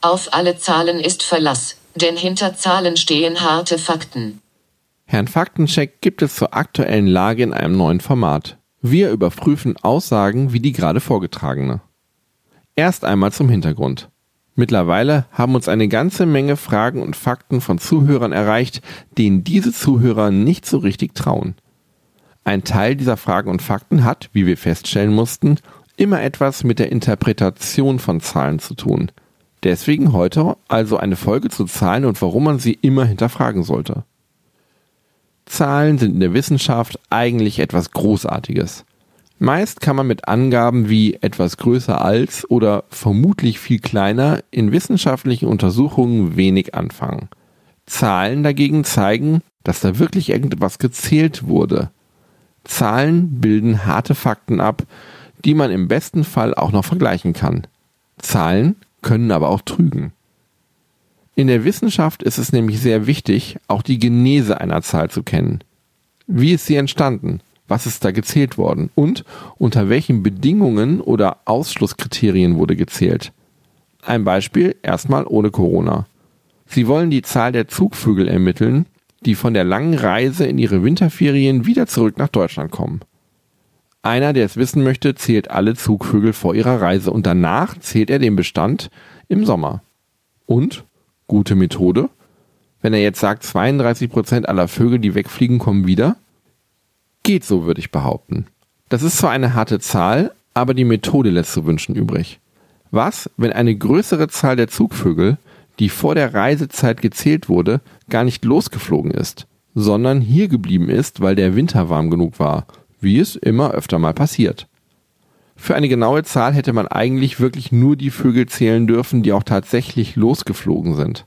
Auf alle Zahlen ist Verlass, denn hinter Zahlen stehen harte Fakten. Herrn Faktencheck gibt es zur aktuellen Lage in einem neuen Format. Wir überprüfen Aussagen wie die gerade vorgetragene. Erst einmal zum Hintergrund. Mittlerweile haben uns eine ganze Menge Fragen und Fakten von Zuhörern erreicht, denen diese Zuhörer nicht so richtig trauen. Ein Teil dieser Fragen und Fakten hat, wie wir feststellen mussten, immer etwas mit der Interpretation von Zahlen zu tun. Deswegen heute also eine Folge zu Zahlen und warum man sie immer hinterfragen sollte. Zahlen sind in der Wissenschaft eigentlich etwas Großartiges. Meist kann man mit Angaben wie etwas größer als oder vermutlich viel kleiner in wissenschaftlichen Untersuchungen wenig anfangen. Zahlen dagegen zeigen, dass da wirklich irgendetwas gezählt wurde. Zahlen bilden harte Fakten ab, die man im besten Fall auch noch vergleichen kann. Zahlen können aber auch trügen. In der Wissenschaft ist es nämlich sehr wichtig, auch die Genese einer Zahl zu kennen. Wie ist sie entstanden? Was ist da gezählt worden? Und unter welchen Bedingungen oder Ausschlusskriterien wurde gezählt? Ein Beispiel erstmal ohne Corona. Sie wollen die Zahl der Zugvögel ermitteln, die von der langen Reise in ihre Winterferien wieder zurück nach Deutschland kommen. Einer, der es wissen möchte, zählt alle Zugvögel vor ihrer Reise und danach zählt er den Bestand im Sommer. Und gute Methode. Wenn er jetzt sagt, 32 Prozent aller Vögel, die wegfliegen, kommen wieder, geht so, würde ich behaupten. Das ist zwar eine harte Zahl, aber die Methode lässt zu wünschen übrig. Was, wenn eine größere Zahl der Zugvögel, die vor der Reisezeit gezählt wurde, gar nicht losgeflogen ist, sondern hier geblieben ist, weil der Winter warm genug war, wie es immer öfter mal passiert. Für eine genaue Zahl hätte man eigentlich wirklich nur die Vögel zählen dürfen, die auch tatsächlich losgeflogen sind.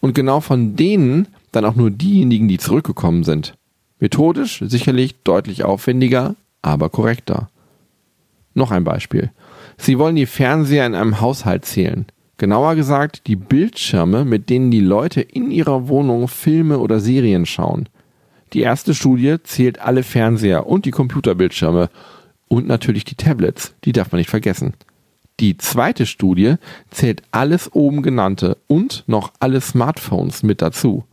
Und genau von denen dann auch nur diejenigen, die zurückgekommen sind. Methodisch sicherlich deutlich aufwendiger, aber korrekter. Noch ein Beispiel. Sie wollen die Fernseher in einem Haushalt zählen. Genauer gesagt die Bildschirme, mit denen die Leute in ihrer Wohnung Filme oder Serien schauen. Die erste Studie zählt alle Fernseher und die Computerbildschirme und natürlich die Tablets, die darf man nicht vergessen. Die zweite Studie zählt alles oben genannte und noch alle Smartphones mit dazu.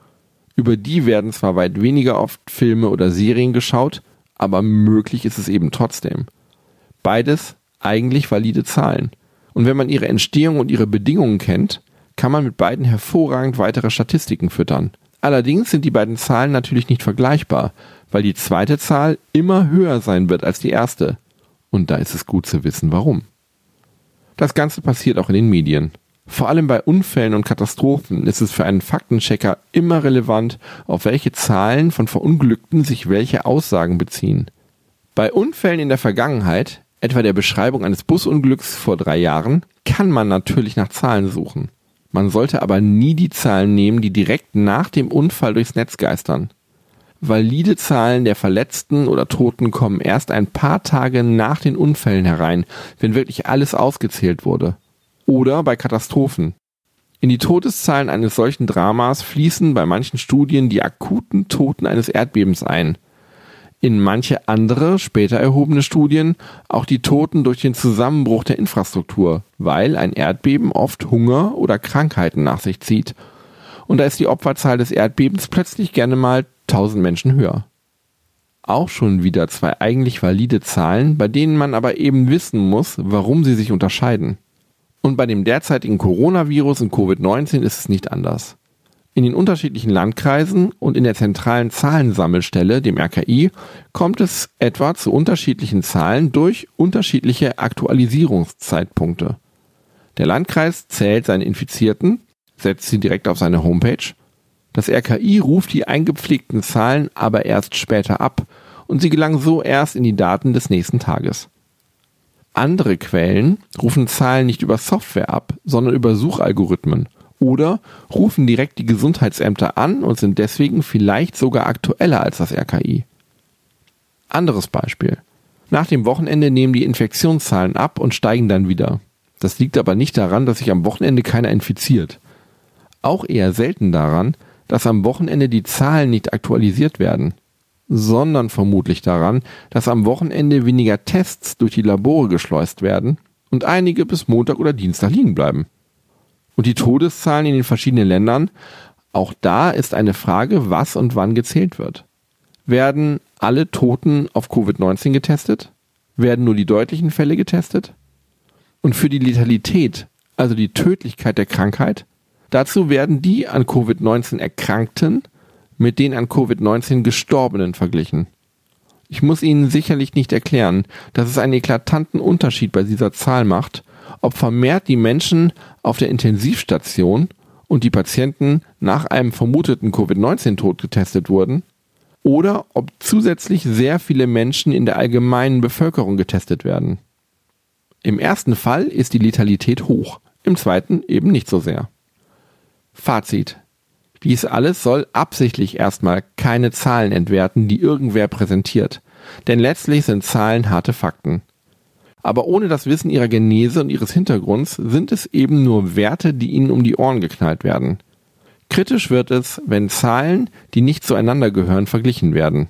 Über die werden zwar weit weniger oft Filme oder Serien geschaut, aber möglich ist es eben trotzdem. Beides eigentlich valide Zahlen. Und wenn man ihre Entstehung und ihre Bedingungen kennt, kann man mit beiden hervorragend weitere Statistiken füttern. Allerdings sind die beiden Zahlen natürlich nicht vergleichbar, weil die zweite Zahl immer höher sein wird als die erste. Und da ist es gut zu wissen, warum. Das Ganze passiert auch in den Medien. Vor allem bei Unfällen und Katastrophen ist es für einen Faktenchecker immer relevant, auf welche Zahlen von Verunglückten sich welche Aussagen beziehen. Bei Unfällen in der Vergangenheit, etwa der Beschreibung eines Busunglücks vor drei Jahren, kann man natürlich nach Zahlen suchen. Man sollte aber nie die Zahlen nehmen, die direkt nach dem Unfall durchs Netz geistern. Valide Zahlen der Verletzten oder Toten kommen erst ein paar Tage nach den Unfällen herein, wenn wirklich alles ausgezählt wurde. Oder bei Katastrophen. In die Todeszahlen eines solchen Dramas fließen bei manchen Studien die akuten Toten eines Erdbebens ein. In manche andere, später erhobene Studien auch die Toten durch den Zusammenbruch der Infrastruktur, weil ein Erdbeben oft Hunger oder Krankheiten nach sich zieht. Und da ist die Opferzahl des Erdbebens plötzlich gerne mal 1000 Menschen höher. Auch schon wieder zwei eigentlich valide Zahlen, bei denen man aber eben wissen muss, warum sie sich unterscheiden. Und bei dem derzeitigen Coronavirus und Covid-19 ist es nicht anders. In den unterschiedlichen Landkreisen und in der zentralen Zahlensammelstelle, dem RKI, kommt es etwa zu unterschiedlichen Zahlen durch unterschiedliche Aktualisierungszeitpunkte. Der Landkreis zählt seine Infizierten, setzt sie direkt auf seine Homepage das RKI ruft die eingepflegten Zahlen aber erst später ab und sie gelangen so erst in die Daten des nächsten Tages. Andere Quellen rufen Zahlen nicht über Software ab, sondern über Suchalgorithmen oder rufen direkt die Gesundheitsämter an und sind deswegen vielleicht sogar aktueller als das RKI. Anderes Beispiel. Nach dem Wochenende nehmen die Infektionszahlen ab und steigen dann wieder. Das liegt aber nicht daran, dass sich am Wochenende keiner infiziert. Auch eher selten daran, dass am Wochenende die Zahlen nicht aktualisiert werden, sondern vermutlich daran, dass am Wochenende weniger Tests durch die Labore geschleust werden und einige bis Montag oder Dienstag liegen bleiben. Und die Todeszahlen in den verschiedenen Ländern, auch da ist eine Frage, was und wann gezählt wird. Werden alle Toten auf Covid-19 getestet? Werden nur die deutlichen Fälle getestet? Und für die Letalität, also die Tödlichkeit der Krankheit, dazu werden die an Covid-19 Erkrankten mit den an Covid-19 Gestorbenen verglichen. Ich muss Ihnen sicherlich nicht erklären, dass es einen eklatanten Unterschied bei dieser Zahl macht, ob vermehrt die Menschen auf der Intensivstation und die Patienten nach einem vermuteten Covid-19-Tod getestet wurden, oder ob zusätzlich sehr viele Menschen in der allgemeinen Bevölkerung getestet werden. Im ersten Fall ist die Letalität hoch, im zweiten eben nicht so sehr. Fazit. Dies alles soll absichtlich erstmal keine Zahlen entwerten, die irgendwer präsentiert. Denn letztlich sind Zahlen harte Fakten. Aber ohne das Wissen ihrer Genese und ihres Hintergrunds sind es eben nur Werte, die ihnen um die Ohren geknallt werden. Kritisch wird es, wenn Zahlen, die nicht zueinander gehören, verglichen werden.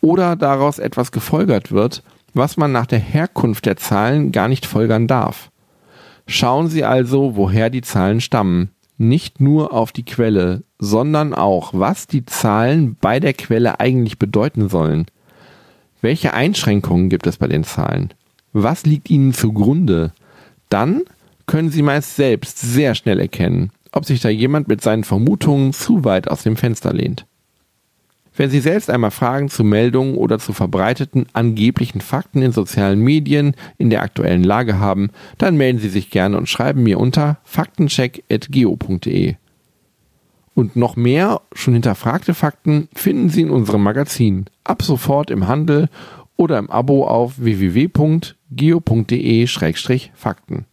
Oder daraus etwas gefolgert wird, was man nach der Herkunft der Zahlen gar nicht folgern darf. Schauen Sie also, woher die Zahlen stammen nicht nur auf die Quelle, sondern auch, was die Zahlen bei der Quelle eigentlich bedeuten sollen. Welche Einschränkungen gibt es bei den Zahlen? Was liegt ihnen zugrunde? Dann können Sie meist selbst sehr schnell erkennen, ob sich da jemand mit seinen Vermutungen zu weit aus dem Fenster lehnt. Wenn Sie selbst einmal Fragen zu Meldungen oder zu verbreiteten angeblichen Fakten in sozialen Medien in der aktuellen Lage haben, dann melden Sie sich gerne und schreiben mir unter faktencheck.geo.de. Und noch mehr schon hinterfragte Fakten finden Sie in unserem Magazin. Ab sofort im Handel oder im Abo auf www.geo.de-fakten.